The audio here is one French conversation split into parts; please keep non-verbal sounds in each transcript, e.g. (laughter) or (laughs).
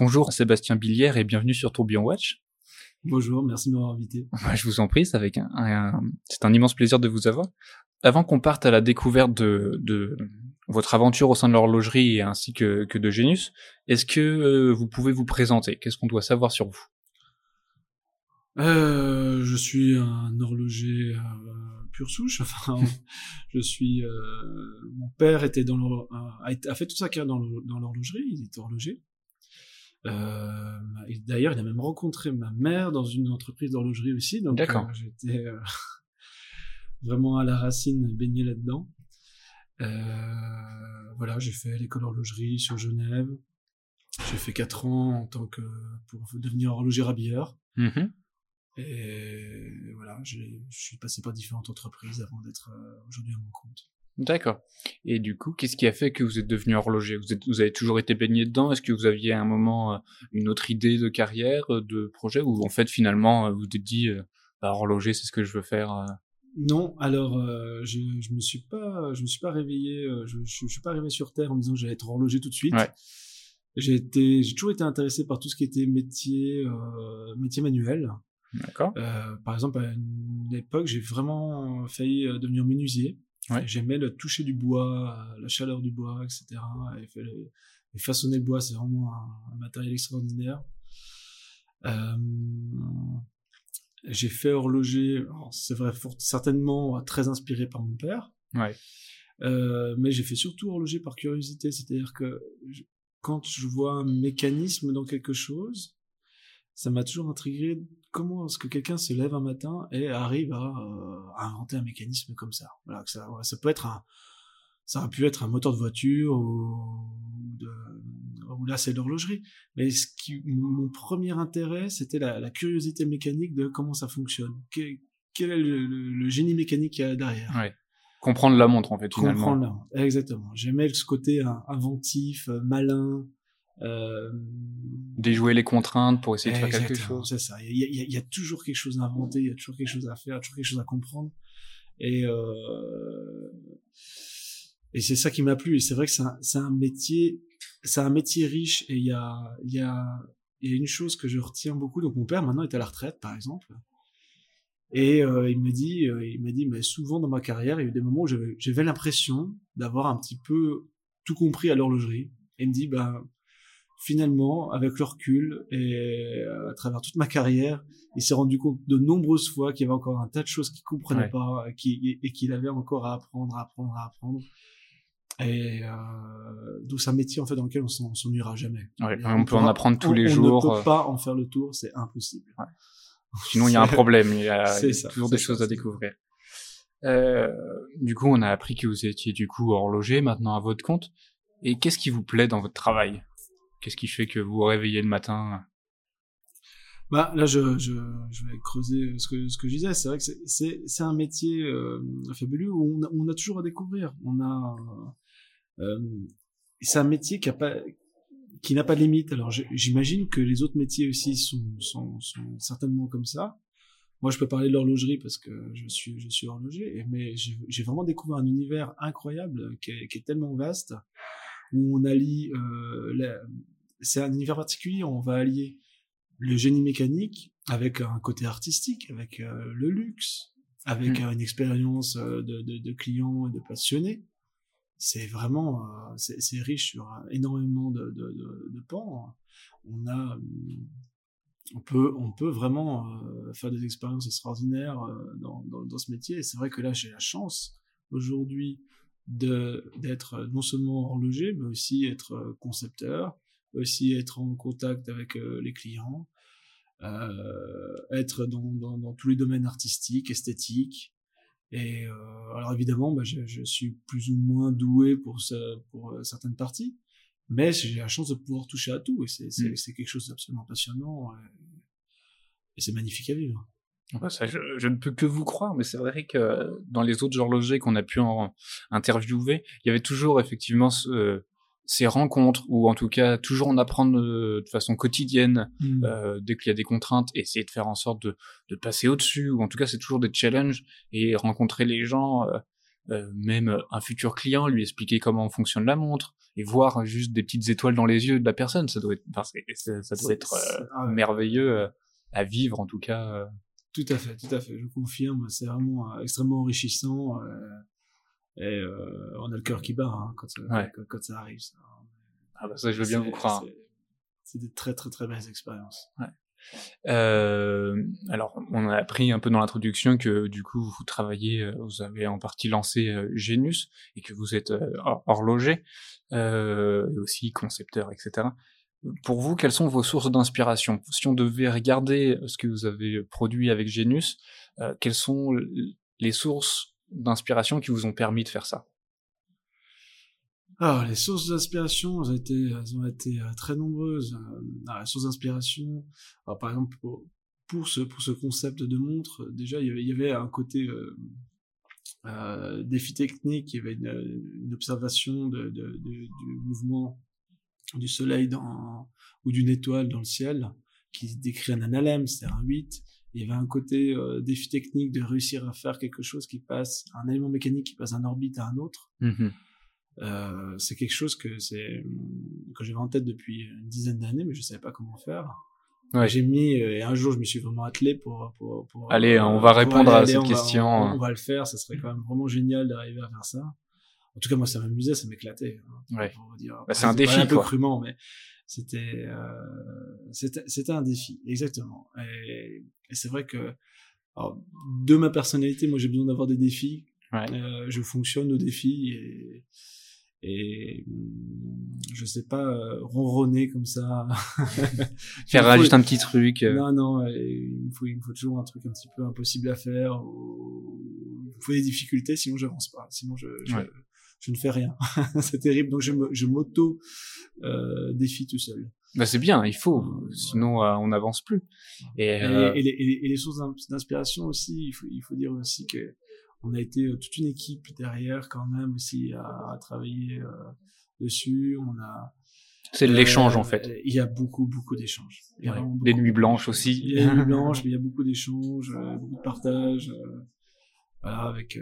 Bonjour Sébastien Billière et bienvenue sur Tourbillon Watch. Bonjour, merci de m'avoir invité. (laughs) je vous en prie, c'est avec un, c'est un immense plaisir de vous avoir. Avant qu'on parte à la découverte de, de votre aventure au sein de l'horlogerie ainsi que, que de Genius, est-ce que euh, vous pouvez vous présenter? Qu'est-ce qu'on doit savoir sur vous? Euh, Je suis un horloger euh, pure souche. (laughs) Enfin, je suis. Euh, mon père était dans a, a, fait toute sa carrière dans l'horlogerie. Il était horloger. Euh, D'ailleurs, il a même rencontré ma mère dans une entreprise d'horlogerie aussi. Donc, euh, j'étais euh, (laughs) vraiment à la racine, baigné là-dedans. Euh, voilà, j'ai fait l'école d'horlogerie sur Genève. J'ai fait quatre ans en tant que pour devenir horloger rabilleur. Mm-hmm. Et voilà, je suis passé par différentes entreprises avant d'être aujourd'hui à mon compte. D'accord. Et du coup, qu'est-ce qui a fait que vous êtes devenu horloger? Vous, êtes, vous avez toujours été baigné dedans? Est-ce que vous aviez à un moment euh, une autre idée de carrière, euh, de projet, ou en fait finalement euh, vous vous êtes dit bah, horloger, c'est ce que je veux faire Non, alors je, je me suis pas, je me suis pas réveillé, je, je, suis pas arrivé sur terre en me disant que j'allais être horloger tout de suite. Ouais. J'ai été, j'ai toujours été intéressé par tout ce qui était métier, métier manuel. D'accord. par exemple, à une époque, j'ai vraiment failli devenir menuisier. J'aimais le toucher du bois, la chaleur du bois, etc. Et, façonner le bois, c'est vraiment un, matériel extraordinaire. Euh, j'ai fait horloger, c'est vrai, certainement très inspiré par mon père. Ouais. Euh, mais j'ai fait surtout horloger par curiosité, c'est-à-dire que quand je vois un mécanisme dans quelque chose, ça m'a toujours intrigué comment est-ce que quelqu'un se lève un matin et arrive à, euh, inventer un mécanisme comme ça? Voilà, ça, ça peut être un, ça aurait pu être un moteur de voiture ou, de, ou là c'est l'horlogerie. Mais ce qui, mon premier intérêt, c'était la, la, curiosité mécanique de comment ça fonctionne. Quel, quel est le, le, génie mécanique qu'il y a derrière? Ouais. Comprendre la montre en fait finalement. Comprendre la montre, exactement. J'aimais ce côté inventif, malin, euh, déjouer les contraintes pour essayer de faire quelque chose. C'est ça. Il y, a, il y, a, toujours quelque chose à inventer, il y a toujours quelque chose à faire, toujours quelque chose à comprendre. Et euh, et c'est ça qui m'a plu. Et c'est vrai que c'est un, un, métier, c'est un métier riche. Et il y a il y a il y a une chose que je retiens beaucoup. Donc mon père maintenant est à la retraite, par exemple. Et euh, il me dit, euh, il m'a dit, mais souvent dans ma carrière, il y a eu des moments où j'avais l'impression d'avoir un petit peu tout compris à l'horlogerie. Et il me dit, bah finalement, avec le recul et euh, à travers toute ma carrière, il s'est rendu compte de nombreuses fois qu'il y avait encore un tas de choses qu'il comprenait pas qui, et qu'il avait encore à apprendre, à apprendre, à apprendre. Et euh, d'où c'est un métier en fait dans lequel on s'ennuiera jamais. on, peut en apprendre tous les jours. On ne peut pas en faire le tour, c'est impossible. Sinon, il y a un problème. Il y a, (laughs) toujours des choses à découvrir. Euh, du coup, on a appris que vous étiez du coup horloger, maintenant à votre compte. Et qu'est-ce qui vous plaît dans votre travail? Qu'est-ce qui fait que vous vous réveillez le matin? Bah là je, vais creuser ce que ce que je disais. C'est vrai que c'est un métier euh, fabuleux où on a, toujours à découvrir. Euh, c'est un métier qui n'a pas de limite. Alors j'imagine que les autres métiers aussi sont, certainement comme ça. Moi je peux parler de l'horlogerie parce que je suis horloger mais j'ai vraiment découvert un univers incroyable qui est tellement vaste où on allie, euh, c'est un univers particulier, on va allier le génie mécanique avec un côté artistique, avec euh, le luxe, avec mmh. une expérience euh, de, de, de clients et de passionnés. C'est vraiment, c'est riche sur énormément de, pans. On a, on peut, on peut vraiment faire des expériences extraordinaires dans, dans, dans ce métier. Et c'est vrai que là, j'ai la chance aujourd'hui d'être non seulement horloger, mais aussi être concepteur, aussi être en contact avec euh, les clients, euh, être dans, dans, dans, tous les domaines artistiques, esthétiques. Et euh, alors évidemment, bah, je, je, suis plus ou moins doué pour, ce, pour euh, certaines parties, mais j'ai la chance de pouvoir toucher à tout, et c'est mmh. quelque chose d'absolument passionnant, et c'est magnifique à vivre ça, je, je, ne peux que vous croire, mais c'est vrai que dans les autres horlogers qu'on a pu en interviewer, il y avait toujours effectivement ce, ces rencontres, ou en tout cas toujours en apprendre de, façon quotidienne mmh. euh, dès qu'il y a des contraintes, essayer de faire en sorte de, de passer au-dessus, ou en tout cas c'est toujours des challenges, et rencontrer les gens, euh, même un futur client, lui expliquer comment fonctionne la montre et voir juste des petites étoiles dans les yeux de la personne, ça doit être, ça, doit être merveilleux à vivre en tout cas. Tout à fait, tout à fait. Je confirme, c'est vraiment extrêmement enrichissant. et on a le cœur qui bat hein, quand, quand, ça arrive. Ça. Ah bah ça, je veux bien vous croire. C'est des très très très belles expériences. Ouais. Euh, alors, on a appris un peu dans l'introduction que du coup vous travaillez, euh, vous avez en partie lancé euh, Genius et que vous êtes euh, horloger, euh, et aussi concepteur, etc. Pour vous, quelles sont vos sources d'inspiration? Si on devait regarder ce que vous avez produit avec Genius, quelles sont les sources d'inspiration qui vous ont permis de faire ça? Alors, les sources d'inspiration, elles ont été, ont été euh, très nombreuses. Euh, les sources d'inspiration, par exemple, pour, ce, pour ce concept de montre, déjà, il y avait, un côté euh, euh, défi technique, il y avait une, observation de, du mouvement du soleil dans, ou d'une étoile dans le ciel, qui décrit un analème, c'est-à-dire un 8. Il y avait un côté euh, défi technique de réussir à faire quelque chose qui passe, un élément mécanique qui passe d'un orbite à un autre. Mmh euh, c'est quelque chose que c'est que j'avais en tête depuis une dizaine d'années, mais je savais pas comment faire. Ouais. J'ai mis euh, et un jour je me suis vraiment attelé pour pour, pour allez on va répondre à cette question. on, va, le faire, ça serait quand même vraiment génial d'arriver à faire ça. En tout cas moi ça m'amusait, ça m'éclatait. Hein, ouais. Bah, c'est un défi un peu crûment, mais c'était euh, c'était un défi exactement. Et, et c'est vrai que alors, de ma personnalité, moi j'ai besoin d'avoir des défis. Ouais. Euh, je fonctionne aux défis et et hum, je sais pas euh, ronronner comme ça (laughs) faire juste un petit truc euh. non non il me faut il me faut toujours un truc un petit peu impossible à faire ou... il me faut des difficultés sinon j'avance pas sinon je, je, je, ne fais rien (laughs) c'est terrible donc je je m'auto euh, tout seul bah c'est bien il faut sinon euh, on n'avance plus et, et, et, les, et, les, sources d'inspiration aussi il faut il faut dire aussi que on a été euh, toute une équipe derrière quand même aussi à, travailler euh, dessus. On a c'est de l'échange en fait. Il y a beaucoup beaucoup d'échanges. Des nuits blanches aussi. Il y a des nuits (laughs) blanches, mais il y a beaucoup d'échanges, euh, beaucoup de partage. Voilà, avec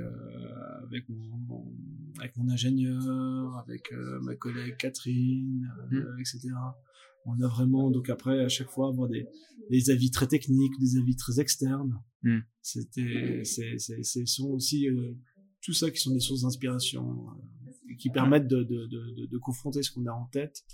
avec mon, avec mon ingénieur, avec ma collègue Catherine, mmh. etc on a vraiment donc après à chaque fois avoir des, des avis très techniques, des avis très externes. Hmm. C'était c'est c'est sont aussi euh, tout ça qui sont des sources d'inspiration euh, qui permettent de, de, de, de confronter ce qu'on a en tête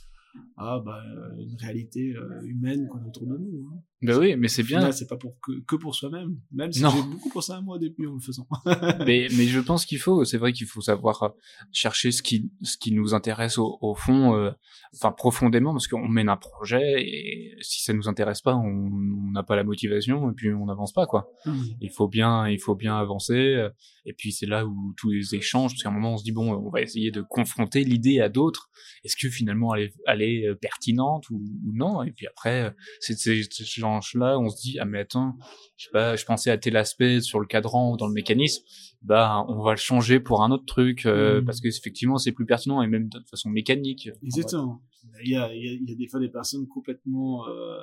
à bah, une réalité euh, humaine qu'on a autour de nous. Hein. Ben oui, mais c'est bien. C'est pas pour que, que pour soi-même, même si j'ai beaucoup pensé à moi depuis en le faisant. (laughs) mais, mais je pense qu'il faut, c'est vrai qu'il faut savoir euh, chercher ce qui, ce qui nous intéresse au, au fond, euh, enfin profondément, parce qu'on mène un projet et si ça nous intéresse pas, on n'a pas la motivation et puis on n'avance pas quoi. Mmh. Il faut bien, il faut bien avancer. Et puis c'est là où tous les échanges, parce qu'à un moment on se dit bon, on va essayer de confronter l'idée à d'autres. Est-ce que finalement elle est, elle est euh, pertinente ou, ou non? Et puis après, c'est ces gens là on se dit ah mais attends, je sais pas, je pensais à tel aspect sur le cadran ou dans le mécanisme, bah on va le changer pour un autre truc euh, mmh. parce que effectivement c'est plus pertinent et même de façon mécanique. Exactement. Il y a, il y a, des fois des personnes complètement euh,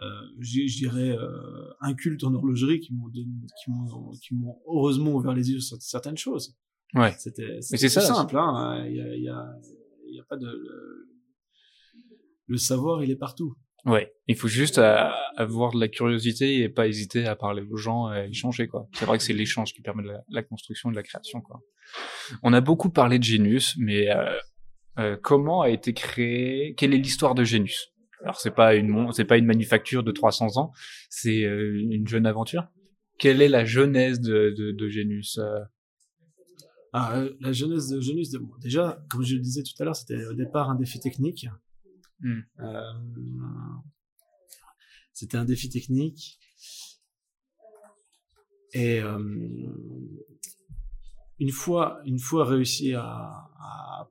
euh, je dirais euh, incultes en horlogerie qui m'ont qui m'ont qui m'ont heureusement ouvert les yeux sur certaines choses. Ouais. C'était c'est simple hein. Il y a il y a il y a pas de le savoir il est partout. Ouais, il faut juste euh, avoir de la curiosité et pas hésiter à parler aux gens et à échanger quoi. C'est vrai que c'est l'échange qui permet de la, construction et de la création quoi. On a beaucoup parlé de Genius, mais euh, euh, comment a été créé Quelle est l'histoire de Genius Alors c'est pas une c'est pas une manufacture de 300 ans, c'est une jeune aventure. Quelle est la genèse de, de, de Genius ah, la genèse de Genius, déjà, comme je le disais tout à l'heure, c'était au départ un défi technique. Hmm. Euh, c'était un défi technique. Et euh, une fois, une fois réussi à,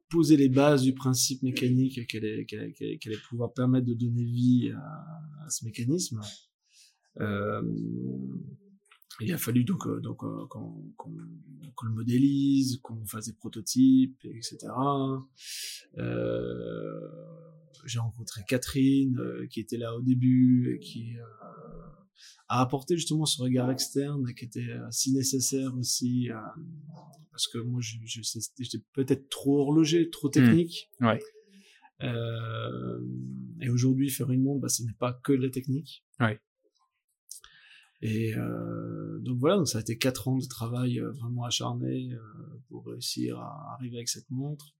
poser les bases du principe mécanique qu'elle allait, qu'elle allait, pouvoir permettre de donner vie à, ce mécanisme, euh, il a fallu donc, donc qu'on, qu'on, qu'on le modélise, qu'on fasse des prototypes, etc. j'ai rencontré Catherine euh, qui était là au début et qui euh, à apporter justement ce regard externe qui était si nécessaire aussi, parce que moi, j'étais peut-être trop horloger, trop Hmm. technique. Ouais. Euh, et aujourd'hui, faire une montre, bah, ce n'est pas que de la technique. Ouais. Et euh, donc voilà, donc ça a été quatre ans de travail euh, vraiment acharné euh, pour réussir à arriver avec cette montre.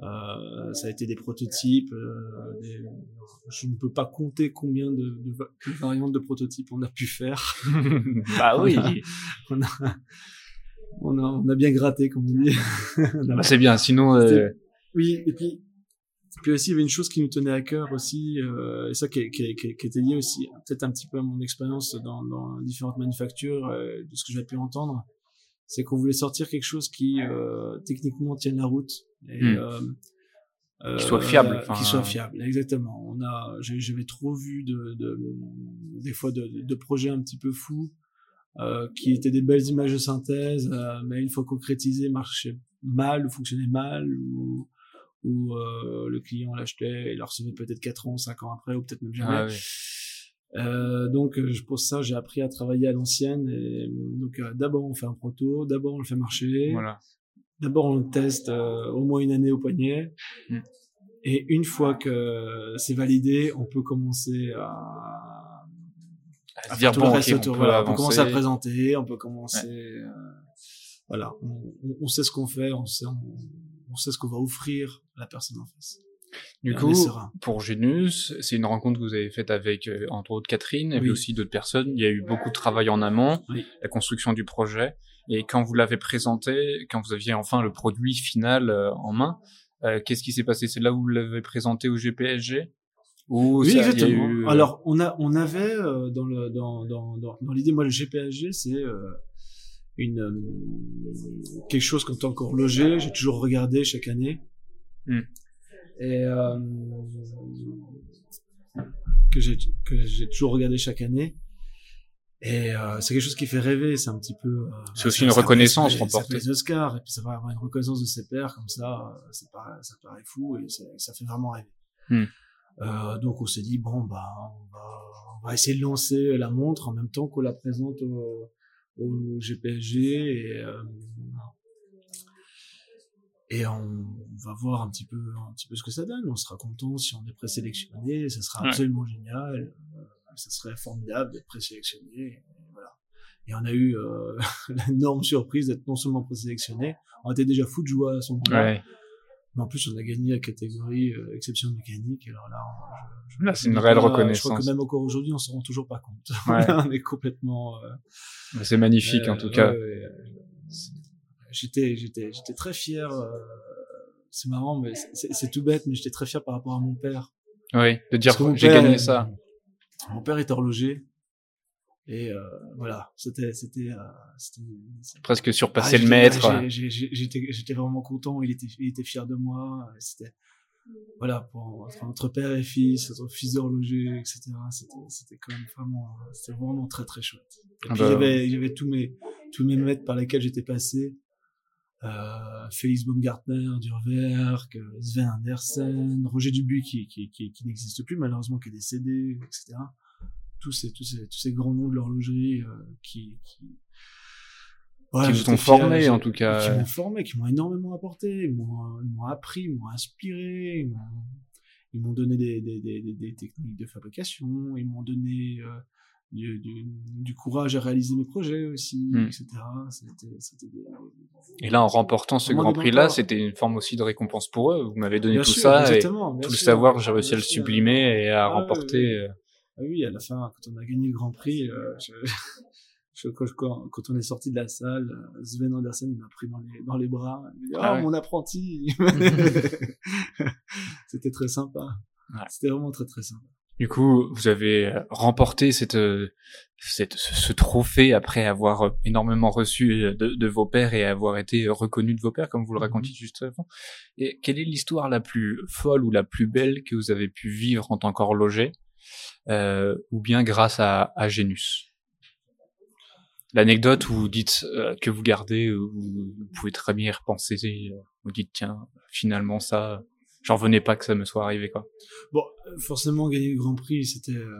Euh, ça a été des prototypes. euh, des- Je ne peux pas compter combien de, de va- de variantes de prototypes on a pu faire. (laughs) bah oui. On a, on a, on a bien gratté, comme on dit. (laughs) Bah, c'est bien. Sinon, euh, oui, et puis, puis aussi, il y avait une chose qui nous tenait à cœur aussi, euh, et ça qui, qui, qui, qui était lié aussi peut-être un petit peu à mon expérience dans, dans différentes manufactures, euh, de ce que j'ai pu entendre, c'est qu'on voulait sortir quelque chose qui euh, techniquement tienne la route. Et, Hmm. euh, Qui soit fiable, euh, enfin, qui soit euh, fiable, exactement. On a, j'avais trop vu de, de, des fois de, de projets un petit peu fous, euh, qui étaient des belles images de synthèse, euh, mais une fois concrétisées, marchaient mal ou fonctionnaient mal, ou, ou euh, le client l'achetait et le recevait peut-être 4 ans, 5 ans après, ou peut-être même jamais. ah oui. Euh, donc euh, pour ça j'ai appris à travailler à l'ancienne et donc euh, d'abord on fait un proto, d'abord on le fait marcher, Voilà. D'abord on le teste euh, au moins une année au poignet Mm. et une fois que c'est validé on peut commencer à, À à dire bon, le ok, reste on peut Voilà, on peut commencer à présenter, on peut commencer euh, voilà on, on- on sait ce qu'on fait, on sait on, on sait ce qu'on va offrir à la personne en face. Du coup, pour Genus, c'est une rencontre que vous avez faite avec, euh, entre autres, Catherine, et puis Oui. aussi d'autres personnes. Il y a eu beaucoup de travail en amont, Oui. la construction du projet. Et quand vous l'avez présenté, quand vous aviez enfin le produit final euh, en main, euh, qu'est-ce qui s'est passé? C'est là où vous l'avez présenté au GPSG Ou Oui, ça, exactement. eu, Alors, on a, on avait euh, dans le, dans, dans, dans, dans l'idée, moi, le GPSG, c'est euh, une quelque chose quand t'es encore logé. J'ai toujours regardé chaque année. Hmm. Et euh, que j'ai que j'ai toujours regardé chaque année. Et euh, c'est quelque chose qui fait rêver. C'est un petit peu. euh, C'est aussi une reconnaissance remportée. Les Oscars et puis ça va avoir une reconnaissance de ses pairs comme ça. euh, Ça paraît, ça paraît fou et ça, ça fait vraiment rêver. Hmm. Euh, donc on s'est dit bon bah on va, on va essayer de lancer la montre en même temps qu'on la présente au, au GPSG et euh, et on va voir un petit peu un petit peu ce que ça donne. On sera content si on est présélectionné, ça sera Ouais. absolument génial. Euh, ça serait formidable d'être présélectionné. Et voilà. Et on a eu euh, (laughs) l'énorme surprise d'être non seulement présélectionné, on était déjà fou de jouer à ce moment-là. Ouais. Mais en plus, on a gagné la catégorie euh, exception mécanique. Alors là, je, je- Là, c'est une réelle pas- Je crois reconnaissance. que même encore aujourd'hui, on s'en rend toujours pas compte. (laughs) Ouais. on est complètement. euh, C'est magnifique, en euh, tout cas. J'étais, j'étais, j'étais très fier. euh, c'est marrant, mais c'est- tout bête, mais j'étais très fier par rapport à mon père. Oui, de dire que j'ai gagné ça. Mon père est horloger. Et euh, voilà, c'était, c'était, euh, Presque surpasser Ah, le maître. J'étais, j'étais vraiment content. Il était, il était fier de moi. C'était, voilà, pour, entre, entre père et fils, entre fils d'horloger, etc. C'était, c'était quand même vraiment, c'était vraiment très très chouette. Et Ah puis bah, il y avait tous mes, tous mes maîtres par lesquels j'étais passé. Euh, Félix Baumgartner, Durwerk, euh, Sven Andersen, Roger Dubuis qui, qui, qui, qui n'existe plus malheureusement, qui est décédé, etc. Tous ces, tous ces, tous ces grands noms de l'horlogerie euh, qui, qui, Ouais, Qui vous ont formé, en tout cas. Qui m'ont formé, qui m'ont énormément apporté, ils m'ont, m'ont appris, ils m'ont inspiré, ils m'ont, donné des, des, des, des, des techniques de fabrication, ils m'ont donné euh, du, du, du courage à réaliser mes projets aussi, Hmm. etc. Des- Et là, en remportant ce Grand Prix-là, c'était une forme aussi de récompense pour eux. Vous m'avez donné Bien tout sûr, ça et tout le savoir, j'ai réussi à le sublimer et à Ah, remporter. oui, euh, Ah oui, à la fin, quand on a gagné le Grand Prix, euh, je, je- quand, on est sorti de la salle, euh, Sven Andersen, il m'a pris dans les, dans les bras. Il m'a dit, Ah oh, ouais. mon apprenti! (laughs) C'était très sympa. Ouais. C'était vraiment très très sympa. Du coup, vous avez euh, remporté cette, euh, cette, ce, trophée après avoir euh, énormément reçu de, de vos pairs et avoir été reconnu de vos pairs, comme vous le racontiez juste avant. Et quelle est l'histoire la plus folle ou la plus belle que vous avez pu vivre en tant qu'horloger, euh, ou bien grâce à, à Genus? L'anecdote où vous dites euh, que vous gardez, où vous pouvez très bien y repenser, vous dites tiens, finalement ça, j'en revenais pas que ça me soit arrivé quoi. Bon, euh, forcément, gagner le Grand Prix, c'était, euh,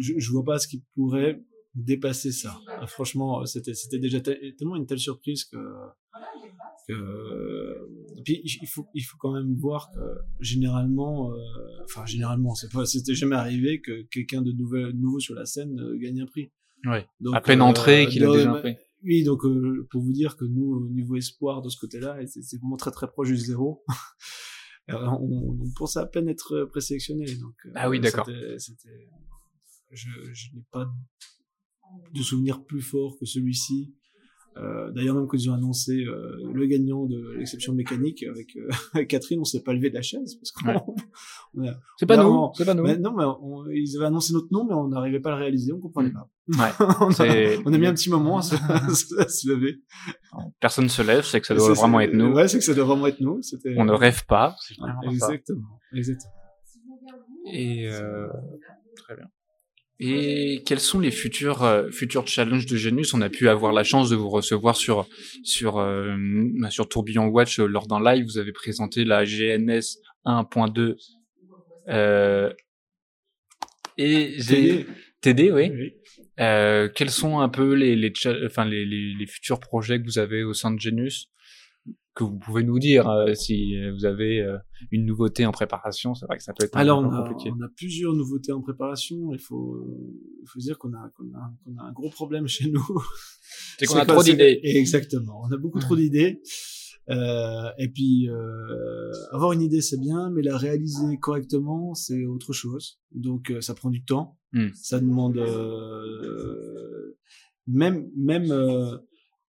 je, je vois pas ce qui pourrait dépasser ça. Ah, franchement, c'était c'était déjà tellement une telle surprise que que puis il faut il faut quand même voir que généralement, euh, enfin généralement, c'est pas c'était jamais arrivé que quelqu'un de nouveau nouveau sur la scène euh, gagne un prix. Ouais. Donc, à peine entré qu'il a déjà un prix. Oui, donc pour vous dire que nous, au niveau espoir de ce côté-là, c'est vraiment très très proche du zéro. On, on pensait à peine être présélectionné. Donc, ah oui, d'accord. Je, je n'ai pas de souvenir plus fort que celui-ci. Euh, D'ailleurs, même quand ils ont annoncé euh, le gagnant de l'exception mécanique avec euh, (laughs) Catherine, on s'est pas levé de la chaise parce qu'on. (laughs) c'est pas, nous, c'est pas nous. non, mais ils avaient annoncé notre nom, mais on n'arrivait pas à le réaliser, on comprenait pas. Ouais, (laughs) on, a, on, a, mis un petit moment à se, à se lever. Personne se lève, c'est que ça doit vraiment être nous. Ouais, c'est que ça doit vraiment être nous. On ne rêve pas. exactement, exactement. Et très bien. Et quels sont les futurs euh, futurs challenges de Genus On a pu avoir la chance de vous recevoir sur sur euh, bah, sur Tourbillon Watch euh, lors d'un live. Vous avez présenté la GNS 1.2 euh, et j'ai TD, oui. oui. quels sont un peu les les, enfin les, les, les futurs projets que vous avez au sein de Genus que vous pouvez nous dire euh, si vous avez euh, une nouveauté en préparation. C'est vrai que ça peut être un peu on a, compliqué. on a plusieurs nouveautés en préparation. Il faut, il faut dire qu'on a, qu'on a, qu'on a un gros problème chez nous. C'est qu'on a trop d'idées. Exactement. On a beaucoup trop d'idées. Euh, et puis euh, avoir une idée c'est bien, mais la réaliser correctement c'est autre chose. Donc euh, ça prend du temps, mm. ça demande même même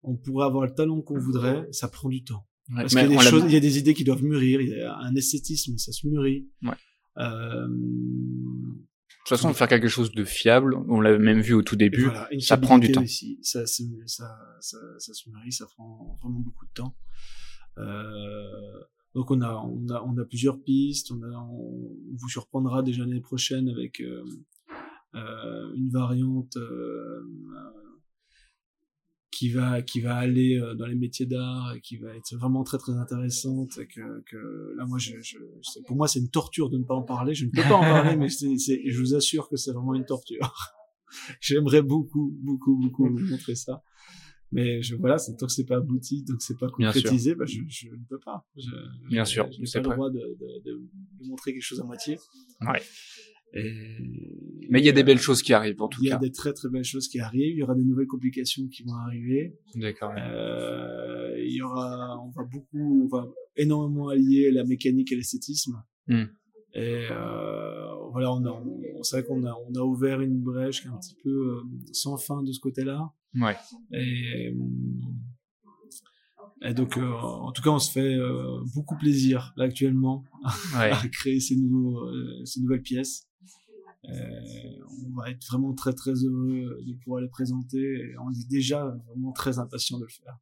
on pourrait avoir le talent qu'on voudrait, ça prend du temps. Parce qu'il y a des choses, il y a des idées qui doivent mûrir, il y a un esthétisme, ça se mûrit. Ouais. Euh... De toute façon, faire quelque chose de fiable, on l'a même vu au tout début, voilà, ça prend du temps. Ça, ça, ça, ça, ça se mûrit, ça prend vraiment beaucoup de temps. Euh... Donc on a, on a, on a plusieurs pistes. On, a, on vous surprendra déjà l'année prochaine avec euh, euh, une variante euh, qui va qui va aller euh, dans les métiers d'art et qui va être vraiment très très intéressante et que, que là moi je, je pour moi c'est une torture de ne pas en parler. Je ne peux pas en parler mais c'est je vous assure que c'est vraiment une torture. (laughs) J'aimerais beaucoup beaucoup beaucoup vous montrer ça. Mais je voilà c'est tant que c'est pas abouti donc c'est pas concrétisé bah je, je ne peux pas. Je, bien sûr j'ai pas le droit de, de, de, de, montrer quelque chose à moitié. Ouais et, mais il y a des belles choses qui arrivent en tout cas. Il y a des très très belles choses qui arrivent. Il y aura des nouvelles complications qui vont arriver. D'accord. Euh, il y aura, on va beaucoup, on va énormément allier la mécanique et l'esthétisme. Mm. Et euh, voilà, on a, on, c'est vrai qu'on a, on a ouvert une brèche qui est un petit peu euh, sans fin de ce côté-là. Ouais. Et, et donc, euh, en tout cas, on se fait euh, beaucoup plaisir là actuellement ouais. (laughs) à créer ces nouveaux, euh, ces nouvelles pièces. Euh, on va être vraiment très très heureux de pouvoir les présenter on est déjà vraiment très impatient de le faire.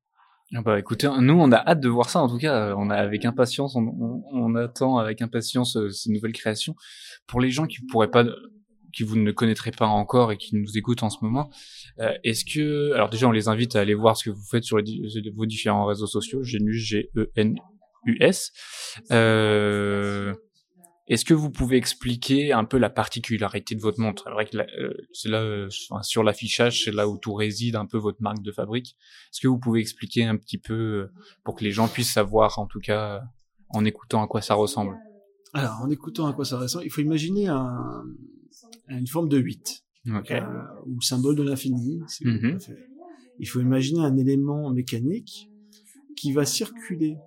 Ah bah écoutez, nous on a hâte de voir ça en tout cas, on a avec impatience, on, attend avec impatience euh, ces nouvelles créations. Pour les gens qui pourraient pas, qui vous ne connaîtrez pas encore et qui nous écoutent en ce moment, euh, est-ce que, alors déjà on les invite à aller voir ce que vous faites sur vos différents réseaux sociaux, Genus, G-E-N-U-S. Euh, est-ce que vous pouvez expliquer un peu la particularité de votre montre? C'est vrai que euh, c'est là, euh, sur l'affichage, c'est là où tout réside un peu votre marque de fabrique. Est-ce que vous pouvez expliquer un petit peu euh, pour que les gens puissent savoir, en tout cas, en écoutant à quoi ça ressemble? Alors, en écoutant à quoi ça ressemble, il faut imaginer un, une forme de 8, okay. euh, ou symbole de l'infini. Mm -hmm. Il faut imaginer un élément mécanique qui va circuler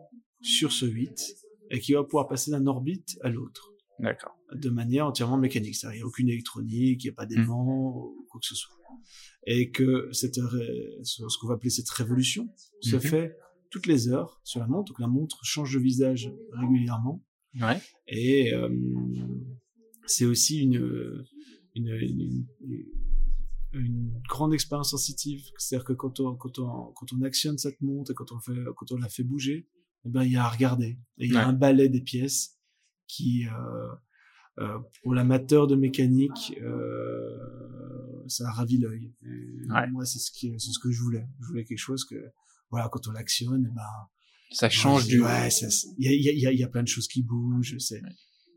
sur ce 8 et qui va pouvoir passer d'un orbite à l'autre. D'accord. De manière entièrement mécanique. C'est-à-dire, il n'y a aucune électronique, il n'y a pas d'aimant, mmh. ou quoi que ce soit. Et que cette, ce qu'on va appeler cette révolution se Mhm. fait toutes les heures sur la montre. Donc la montre change de visage régulièrement. Ouais. Et euh, c'est aussi une, une, une, une grande expérience sensitive. C'est-à-dire que quand on, quand, on, quand on actionne cette montre et quand on, fait, quand on la fait bouger, eh ben, il y a à regarder. Et il y a Ouais. un balai des pièces qui, euh, euh, pour l'amateur de mécanique, euh, ça ravit l'œil. Ouais. Moi, c'est ce, qui, c'est ce que je voulais. Je voulais quelque chose que, voilà, quand on l'actionne, eh ben, Ça change du. Ouais, il y a, y, a, y a- plein de choses qui bougent. C'est, Ouais.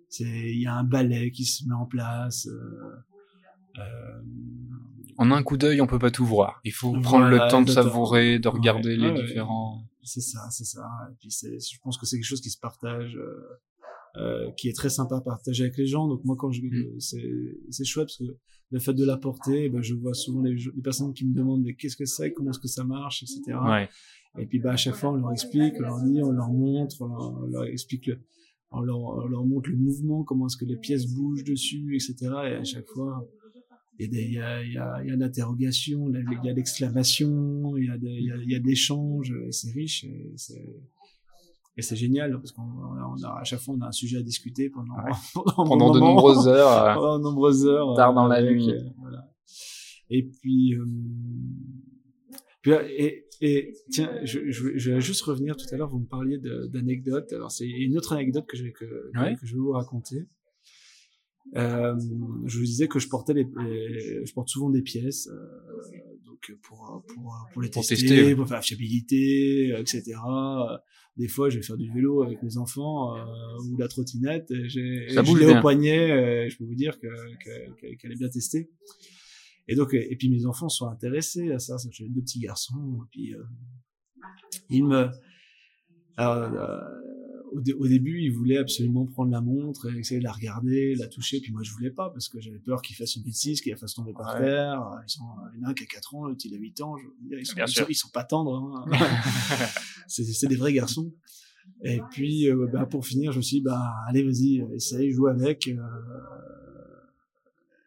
c'est, il y a un balai qui se met en place. Euh, euh, en un coup d'œil, on peut pas tout voir. Il faut prendre le temps de savourer, de regarder les différents. C'est ça, c'est ça. Et puis c'est, je pense que c'est quelque chose qui se partage, euh, qui est très sympa à partager avec les gens. Donc moi, quand je, mm. c'est, c'est chouette parce que le fait de l'apporter, ben, je vois souvent les, les, personnes qui me demandent mais qu'est-ce que c'est, comment est-ce que ça marche, etc. Ouais. Et puis bah à chaque fois, on leur explique, on leur dit, on leur montre, on leur, explique le, on leur, on leur montre le mouvement, comment est-ce que les pièces bougent dessus, etc. Et à chaque fois, il y a, il y a, il y a l'interrogation, il y a l'exclamation, il y a, il y a, il y a de l'échange, c'est riche, et c'est, et c'est génial parce qu'on on a, à chaque fois on a un sujet à discuter pendant (laughs) pendant, pendant de nombreuses heures, euh, pendant de nombreuses heures, tard dans la nuit. Euh, voilà. Et puis, euh, puis et, et tiens, je, je, je, vais juste revenir tout à l'heure. Vous me parliez d'anecdotes. Alors c'est une autre anecdote que je que, que je vais vous raconter. Euh, je vous disais que je portais les, je porte souvent des pièces, euh, donc pour pour pour les tester, pour faire la fiabilité, etc. Des fois, je vais faire du vélo avec mes enfants euh, ou la trottinette. J'ai au poignet. je peux vous dire que qu'elle est bien testée. Et donc, et puis mes enfants sont intéressés à ça. J'ai deux petits garçons. Et puis euh, ils me alors, au, début, il voulait absolument prendre la montre et essayer de la regarder, la toucher. Puis moi, je voulais pas parce que j'avais peur qu'il fasse une bêtise, qu'il la fasse tomber par terre. Ils sont, il y en a un qui a 4 ans, l'autre il a 8 ans. Je veux dire, ils, sont, ils, sont, pas tendres. Hein. (laughs) (laughs) c'est des vrais garçons. Et puis, euh, bah, pour finir, je me suis dit, bah, allez, vas-y, essaye, joue avec. Euh,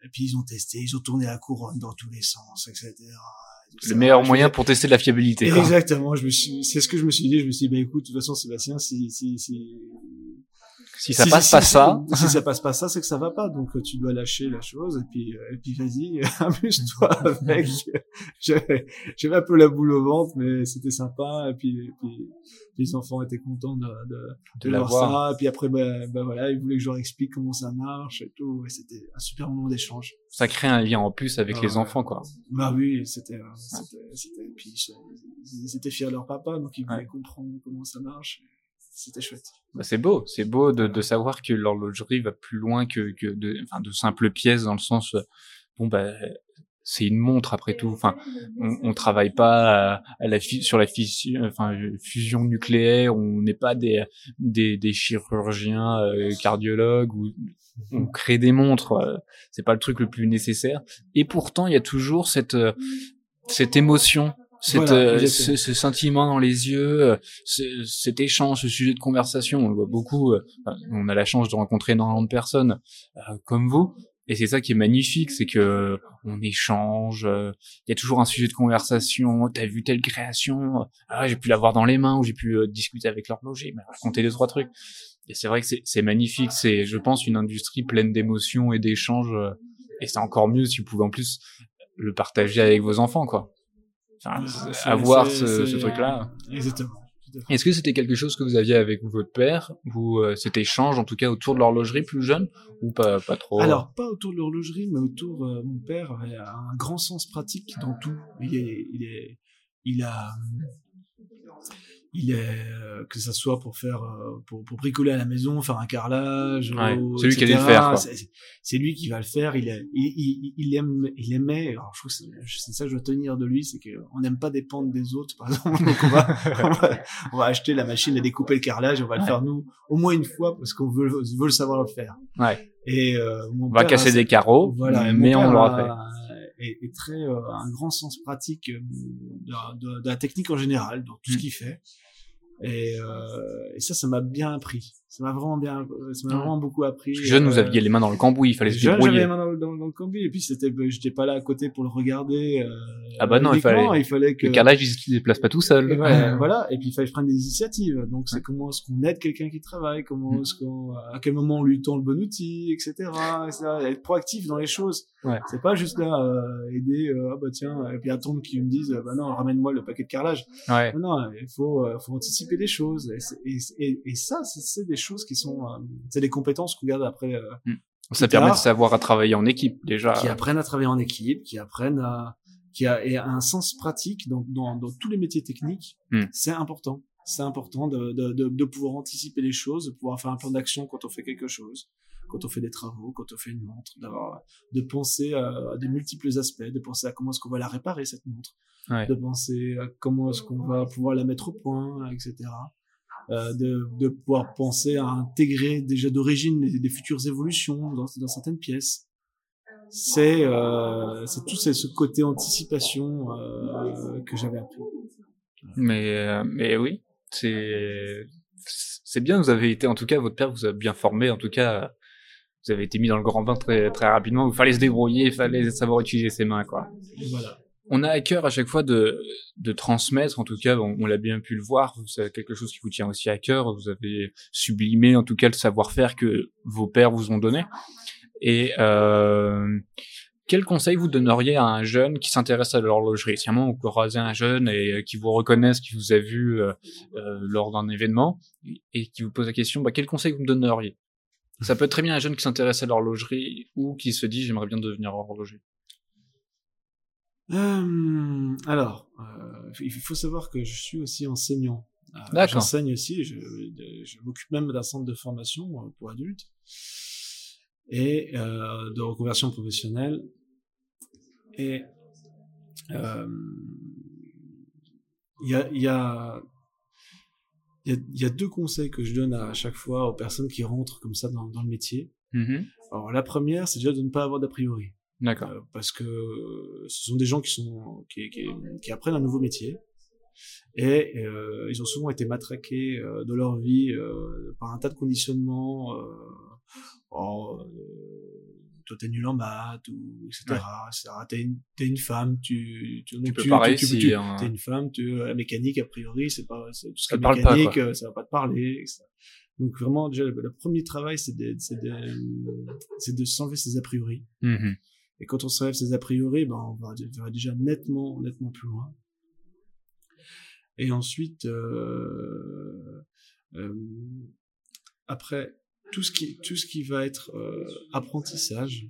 et puis, ils ont testé, ils ont tourné la couronne dans tous les sens, etc le meilleur moyen pour tester la fiabilité. Exactement. Je me suis, c'est ce que je me suis dit. Je me suis dit, bah écoute, de toute façon, Sébastien, si si si si ça passe pas ça, si ça passe pas ça, c'est que ça va pas. Donc tu dois lâcher la chose et puis euh, et puis vas-y, amuse-toi avec. J'avais un peu la boule au ventre, mais c'était sympa. Et puis, les enfants étaient contents de de, de, voir ça. Et puis après, ben bah, voilà, ils voulaient que je leur explique comment ça marche et tout. Et c'était un super moment d'échange. Ça crée un lien en plus avec les enfants, quoi. Bah oui, c'était c'était c'était. Puis ils étaient fiers de leur papa, donc ils voulaient comprendre comment ça marche c'était chouette. Bah c'est beau, c'est beau de, de, savoir que l'horlogerie va plus loin que, que de, enfin, de simples pièces dans le sens, euh, bon bah c'est une montre après tout. Enfin, on, on travaille pas à, la sur la enfin, fusion nucléaire. On n'est pas des, des, des chirurgiens euh, cardiologues ou on crée des montres. Euh, c'est pas le truc le plus nécessaire. Et pourtant, il y a toujours cette cette émotion cette, euh, ce, ce, sentiment dans les yeux, euh, cet échange, ce sujet de conversation, on le voit beaucoup. Euh, on a la chance de rencontrer énormément de personnes comme vous, et c'est ça qui est magnifique, c'est que on échange. Il y a toujours un sujet de conversation. T'as vu telle création Ah, j'ai pu l'avoir dans les mains ou j'ai pu discuter avec l'horloger, mais raconter deux trois trucs. Et c'est vrai que c'est magnifique. C'est, je pense, une industrie pleine d'émotions et d'échanges. et c'est encore mieux si vous pouvez en plus le partager avec vos enfants, quoi avoir ce, ce truc-là. Exactement. Est-ce que c'était quelque chose que vous aviez avec votre père ou euh, cet échange en tout cas autour de l'horlogerie plus jeune ou pas pas trop? Alors pas autour de l'horlogerie mais autour euh, mon père avait un grand sens pratique dans tout. Il est il est il a il est euh, que ça soit pour faire euh, pour, pour bricoler à la maison faire un carrelage c'est lui qui allait le faire c'est lui qui va le faire. Il, est, il, il, aime il aimait alors je trouve c'est ça que je dois tenir de lui c'est que on n'aime pas dépendre des autres par exemple. (laughs) Donc on va, on va, acheter la machine à découper le carrelage on va le faire nous au moins une fois parce qu'on veut veut le savoir le faire. Ouais. Et euh, on va casser des carreaux voilà, mais on l'aura fait. est, très un grand sens pratique de, de, de, la technique en général dans tout ce mm. qu'il fait et, euh, et ça, ça m'a bien appris. Ça m'a vraiment bien, ça m'a vraiment beaucoup appris. jeune, vous euh, aviez les mains dans le cambouis, il fallait se débrouiller. J'avais les mains dans, dans, dans, le cambouis, et puis c'était, ben, j'étais pas là à côté pour le regarder. Euh, ah bah non, il fallait, il fallait que. Le carrelage, il se déplace pas tout seul. Et (laughs) voilà, et puis il fallait prendre des initiatives. Donc c'est comment est-ce qu'on aide quelqu'un qui travaille, comment mm. est-ce qu'on, à quel moment on lui tend le bon outil, etc. etc. Être proactif dans les choses. C'est pas juste là euh, aider, euh, ah bah tiens, et puis attendre qu'ils me disent, bah non, ramène-moi le paquet de carrelage. Non, il faut, faut anticiper les choses. Et, et, et ça, c'est des choses qui sont c'est des compétences qu'on garde après. Euh, hmm. ça permet de savoir à travailler en équipe déjà. Qui apprennent à travailler en équipe, qui apprennent à, qui a et un sens pratique dans, dans, dans tous les métiers techniques. Hmm. C'est important. C'est important de, de, de, de, pouvoir anticiper les choses, de pouvoir faire un plan d'action quand on fait quelque chose, quand on fait des travaux, quand on fait une montre, d'avoir, de penser à, à, des multiples aspects, de penser à comment est-ce qu'on va la réparer cette montre, Ouais. de penser à comment est-ce qu'on va pouvoir la mettre au point, etc. Euh, de, de pouvoir penser à intégrer déjà d'origine des, des futures évolutions dans, dans certaines pièces. C'est euh, c'est tout ce côté anticipation euh, que j'avais appris. Mais, euh, mais oui, c'est, c'est bien, vous avez été, en tout cas, votre père vous a bien formé, en tout cas, vous avez été mis dans le grand bain très, très rapidement, il fallait se débrouiller, il fallait savoir utiliser ses mains, quoi. Voilà. On a à cœur à chaque fois de, de transmettre, en tout cas, on, l'a bien pu le voir, c'est quelque chose qui vous tient aussi à cœur, vous avez sublimé, en tout cas, le savoir-faire que vos pères vous ont donné. Et, euh, quel conseil vous donneriez à un jeune qui s'intéresse à l'horlogerie? Si à un moment un jeune et euh, qui vous reconnaisse, qui vous a vu euh, euh, lors d'un événement et qui vous pose la question, bah, quel conseil vous me donneriez? Ça peut être très bien un jeune qui s'intéresse à l'horlogerie ou qui se dit j'aimerais bien devenir horloger. Euh, alors, euh, il faut savoir que je suis aussi enseignant. Euh. J'enseigne aussi, je, je m'occupe même d'un centre de formation euh, pour adultes et euh, de reconversion professionnelle. Et euh, il y a, y a il y, a, il y a deux conseils que je donne à chaque fois aux personnes qui rentrent comme ça dans, dans le métier. Mhm. Alors la première, c'est déjà de ne pas avoir d'a priori. D'accord. Euh, parce que ce sont des gens qui sont qui, qui, qui apprennent un nouveau métier et euh, ils ont souvent été matraqués euh, de leur vie euh, par un tas de conditionnements euh, oh, toi t'es nul en maths ou etc etc t'es une t'es une femme tu tu, Tu peux tu, pas tu- hein. t'es une femme tu la mécanique a priori c'est pas c'est tout ce qui pas, mécanique euh, ça va pas te parler etc. donc vraiment déjà le, le premier travail c'est de c'est de c'est de s'enlever ses a priori Mhm. Et quand on s'enlève ses a priori, ben, on va, on va déjà nettement, nettement plus loin. Et ensuite, euh, euh, après, tout ce qui, tout ce qui va être euh, apprentissage,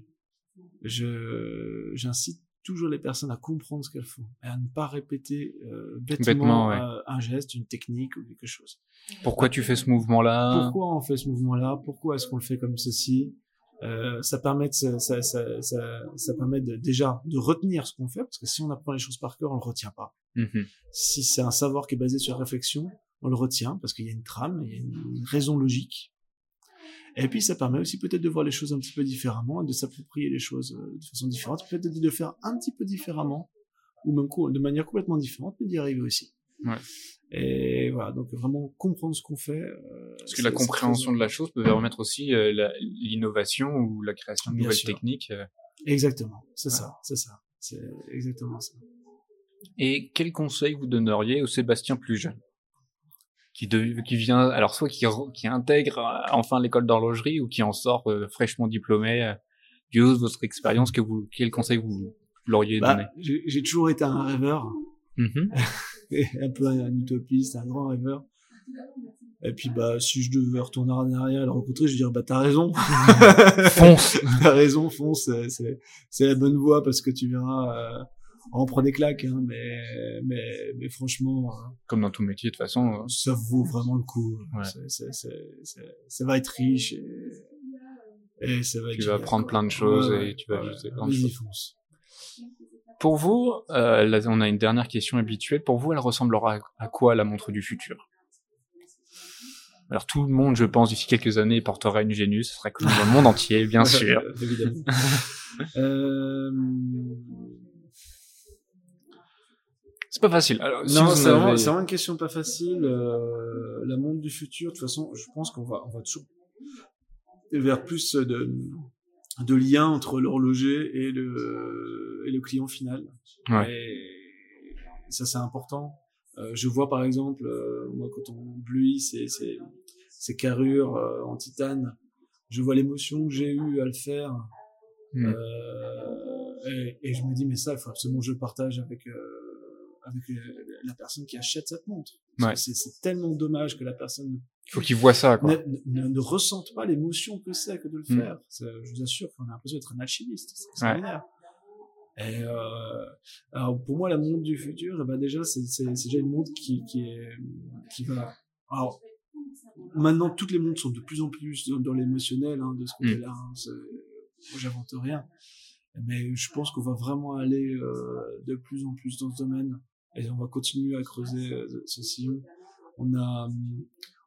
je, j'incite toujours les personnes à comprendre ce qu'elles font et à ne pas répéter euh, bêtement, Bêtement, ouais. euh, un geste, une technique ou quelque chose. Pourquoi tu fais ce mouvement-là? Pourquoi on fait ce mouvement-là? Pourquoi est-ce qu'on le fait comme ceci? Euh, ça permet de, ça, ça, ça, ça, permet de, déjà de retenir ce qu'on fait parce que si on apprend les choses par cœur on le retient pas. Mhm. si c'est un savoir qui est basé sur la réflexion on le retient parce qu'il y a une trame il y a une raison logique. Et puis ça permet aussi peut-être de voir les choses un petit peu différemment et de s'approprier les choses euh, de façon différente. Peut-être de le faire un petit peu différemment ou même de manière complètement différente mais d'y arriver aussi Ouais. et voilà donc vraiment comprendre ce qu'on fait euh, Parce que la compréhension de la chose peut permettre aussi euh, l'innovation ou la création de Bien nouvelles sûr. techniques. euh. Exactement, c'est Voilà. ça, c'est ça, c'est exactement ça. Et quel conseil vous donneriez au Sébastien plus jeune? Qui, de- qui vient, alors soit qui, qui intègre euh, enfin l'école d'horlogerie ou qui en sort euh, fraîchement diplômé Du haut de votre expérience, que vous, quel conseil vous l'auriez donné? Bah, j'ai j'ai toujours été un rêveur, et (laughs) (laughs) un peu un, utopiste, un grand rêveur. Et puis bah si je devais retourner en arrière et le rencontrer, je dirais bah t'as raison, (laughs) Fonce (laughs) t'as raison, fonce, c'est- c'est c'est la bonne voie parce que tu verras, euh, on prend des claques, hein, mais mais mais franchement, euh, Comme dans tout métier, de toute façon. euh, ça vaut vraiment le coup. Ouais. C'est- c'est- c'est- c'est- ça va être riche et, et ça va être Tu vas apprendre quoi. plein de choses Ouais, et tu vas ouais, ajouter plein de vas-y, choses. fonce. Pour vous, euh, là, on a une dernière question habituelle. Pour vous, elle ressemblera à quoi la montre du futur? Alors tout le monde, je pense, d'ici quelques années, portera une Genius. Ce serait connu dans le monde entier, bien (laughs) sûr. Évidemment. (laughs) euh... C'est pas facile. Alors, non, c'est vraiment, avez- c'est vraiment une question pas facile. Euh, la montre du futur, de toute façon, je pense qu'on va, on va toujours vers plus de, de liens entre l'horloger et le, et le client final. Ouais. Et ça, c'est important. Euh, je vois par exemple, euh, moi, quand on bluit ces, ces, ces carrures euh, en titane, je vois l'émotion que j'ai eue à le faire. Mm. Euh, et, et je me dis, mais ça, il faut absolument que je partage avec, euh, avec euh, la personne qui achète cette montre. Ouais. c'est- tellement dommage que la personne Il faut qu'ils voient ça, quoi. ne, ne, ne ressente pas l'émotion que c'est que de le Mm. faire. Je vous assure qu'on a l'impression d'être un alchimiste. C'est extraordinaire. Et euh, alors pour moi, la montre du futur, ben déjà, c'est déjà une montre qui, qui, est, qui va. Alors, maintenant, toutes les montres sont de plus en plus dans, l'émotionnel, hein, de ce Mm. côté-là. hein, moi, j'invente rien. Mais je pense qu'on va vraiment aller euh, de plus en plus dans ce domaine. Et on va continuer à creuser euh, ce sillon. On a,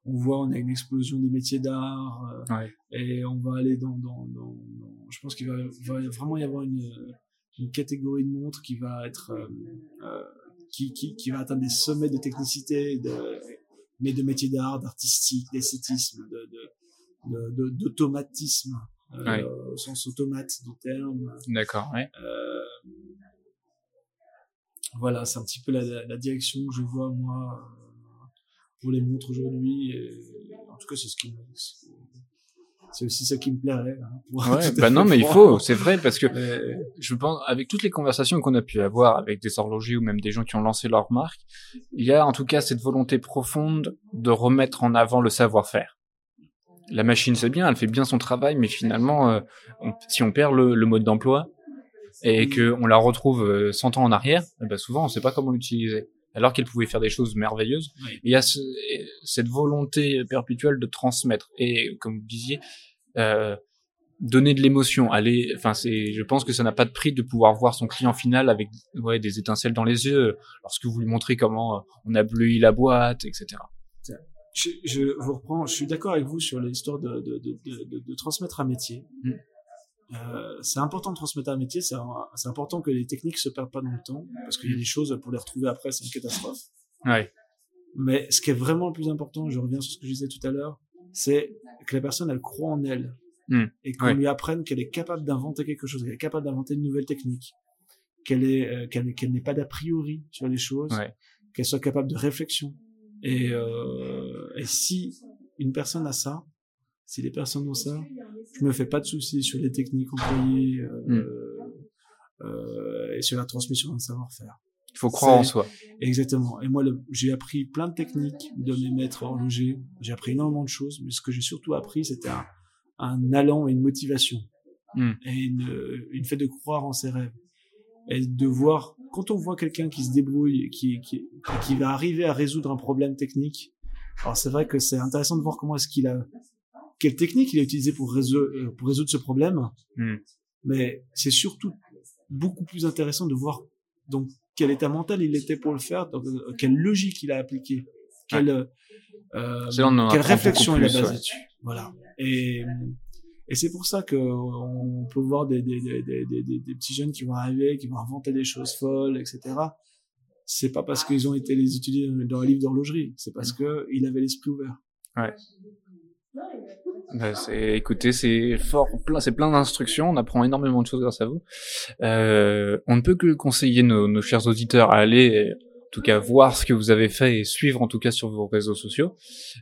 on voit, on a une explosion des métiers d'art. euh, Ouais. et on va aller dans, dans, dans, dans- je pense qu'il va, va vraiment y avoir une, une catégorie de montres qui va être, euh, qui, qui, qui va atteindre des sommets de technicité, de, mais de métiers d'art, d'artistique, d'esthétisme, de, de, de, de- d'automatisme, euh, Ouais. au sens automate du terme. D'accord, ouais. Euh, voilà, c'est un petit peu la, la, direction que je vois moi euh, pour les montres aujourd'hui. En tout cas, c'est ce qui, c'est aussi ça qui me plairait. hein, Ouais, (laughs) bah non, mais il faut, c'est vrai, parce que Mais- je pense, avec toutes les conversations qu'on a pu avoir avec des horlogers ou même des gens qui ont lancé leur marque, il y a en tout cas cette volonté profonde de remettre en avant le savoir-faire. La machine, c'est bien, elle fait bien son travail, mais finalement, euh, on- si on perd le, le mode d'emploi et que on la retrouve euh, 100 ans en arrière, eh ben souvent, on sait pas comment l'utiliser. Alors qu'elle pouvait faire des choses merveilleuses. Oui. Il y a ce- cette volonté perpétuelle de transmettre. Et comme vous disiez, euh, donner de l'émotion, aller, enfin c'est, je pense que ça n'a pas de prix de pouvoir voir son client final avec ouais des étincelles dans les yeux lorsque vous lui montrez comment euh, on a bleui la boîte, etc. je, je vous reprends, je suis d'accord avec vous sur l'histoire de, de, de, de, de, de transmettre un métier. Mm. Euh, c'est important de transmettre un métier, c'est important que les techniques se perdent pas dans le temps, parce qu'il y a des choses pour les retrouver après, c'est une catastrophe. Ouais, Mais ce qui est vraiment le plus important, je reviens sur ce que je disais tout à l'heure, c'est que la personne, elle croit en elle. Mm. Et qu'on Ouais. lui apprenne qu'elle est capable d'inventer quelque chose, qu'elle est capable d'inventer une nouvelle technique, qu'elle est, euh, qu'elle qu'elle n'ait pas d'a priori sur les choses, ouais, qu'elle soit capable de réflexion. Et, euh, et si une personne a ça, si les personnes ont ça, je me fais pas de soucis sur les techniques employées euh, euh, et sur la transmission d'un savoir-faire. il faut croire en soi. Exactement. Et moi, le- j'ai appris plein de techniques de mes maîtres horlogers. J'ai appris énormément de choses, mais ce que j'ai surtout appris, c'était un, un allant et une motivation. Mm. Et une, une fait de croire en ses rêves. Et de voir, quand on voit quelqu'un qui se débrouille, qui, qui, qui va arriver à résoudre un problème technique, alors c'est vrai que c'est intéressant de voir comment est-ce qu'il a, quelle technique il a utilisé pour résoudre, pour résoudre ce problème. Mm. Mais c'est surtout beaucoup plus intéressant de voir donc quel état mental il était pour le faire, euh, quelle logique il a appliqué, quelle, euh, en quelle réflexion il a basée ouais. dessus. Voilà. Et, et c'est pour ça que on peut voir des, des, des, des, petits jeunes qui vont arriver, qui vont inventer des choses folles, etc. C'est pas parce qu'ils ont été les étudier dans un livre d'horlogerie, c'est parce que il avait l'esprit ouvert. Bah, c'est, écoutez, c'est fort, plein, c'est plein d'instructions. On apprend énormément de choses grâce à vous. Euh, on ne peut que conseiller nos, nos chers auditeurs à aller, en tout cas, voir ce que vous avez fait et suivre, en tout cas, sur vos réseaux sociaux.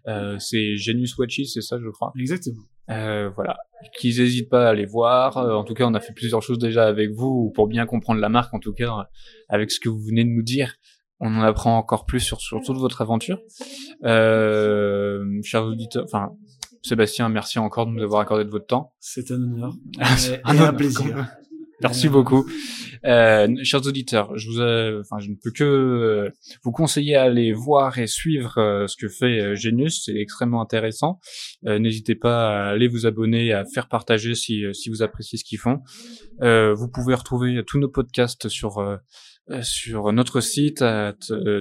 Euh, c'est Genius Watches, c'est ça, je crois. Exactement. Euh, voilà, qu'ils n'hésitent pas à aller voir. Euh, en tout cas, on a fait plusieurs choses déjà avec vous pour bien comprendre la marque. En tout cas, euh, avec ce que vous venez de nous dire, on en apprend encore plus sur, sur toute votre aventure. Euh, chers auditeurs, enfin, Sébastien, merci encore de nous avoir accordé de votre temps. C'est un honneur. Ah, Et, un honneur, plaisir. Merci Euh, beaucoup. Euh, chers auditeurs, je vous, enfin, je ne peux que euh, vous conseiller à aller voir et suivre euh, ce que fait euh, Genius. C'est extrêmement intéressant. Euh, N'hésitez pas à aller vous abonner, à faire partager si, euh, si vous appréciez ce qu'ils font. Euh, vous pouvez retrouver tous nos podcasts sur euh, euh, sur notre site euh,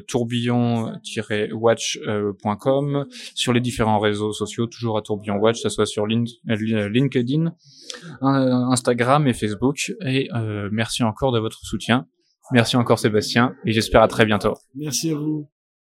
tourbillon-watch.com, sur les différents réseaux sociaux, toujours à tourbillon watch, ce soit sur Lin- euh, LinkedIn, euh, Instagram et Facebook. Et euh, merci encore de votre soutien. Merci encore Sébastien et j'espère à très bientôt. Merci à vous.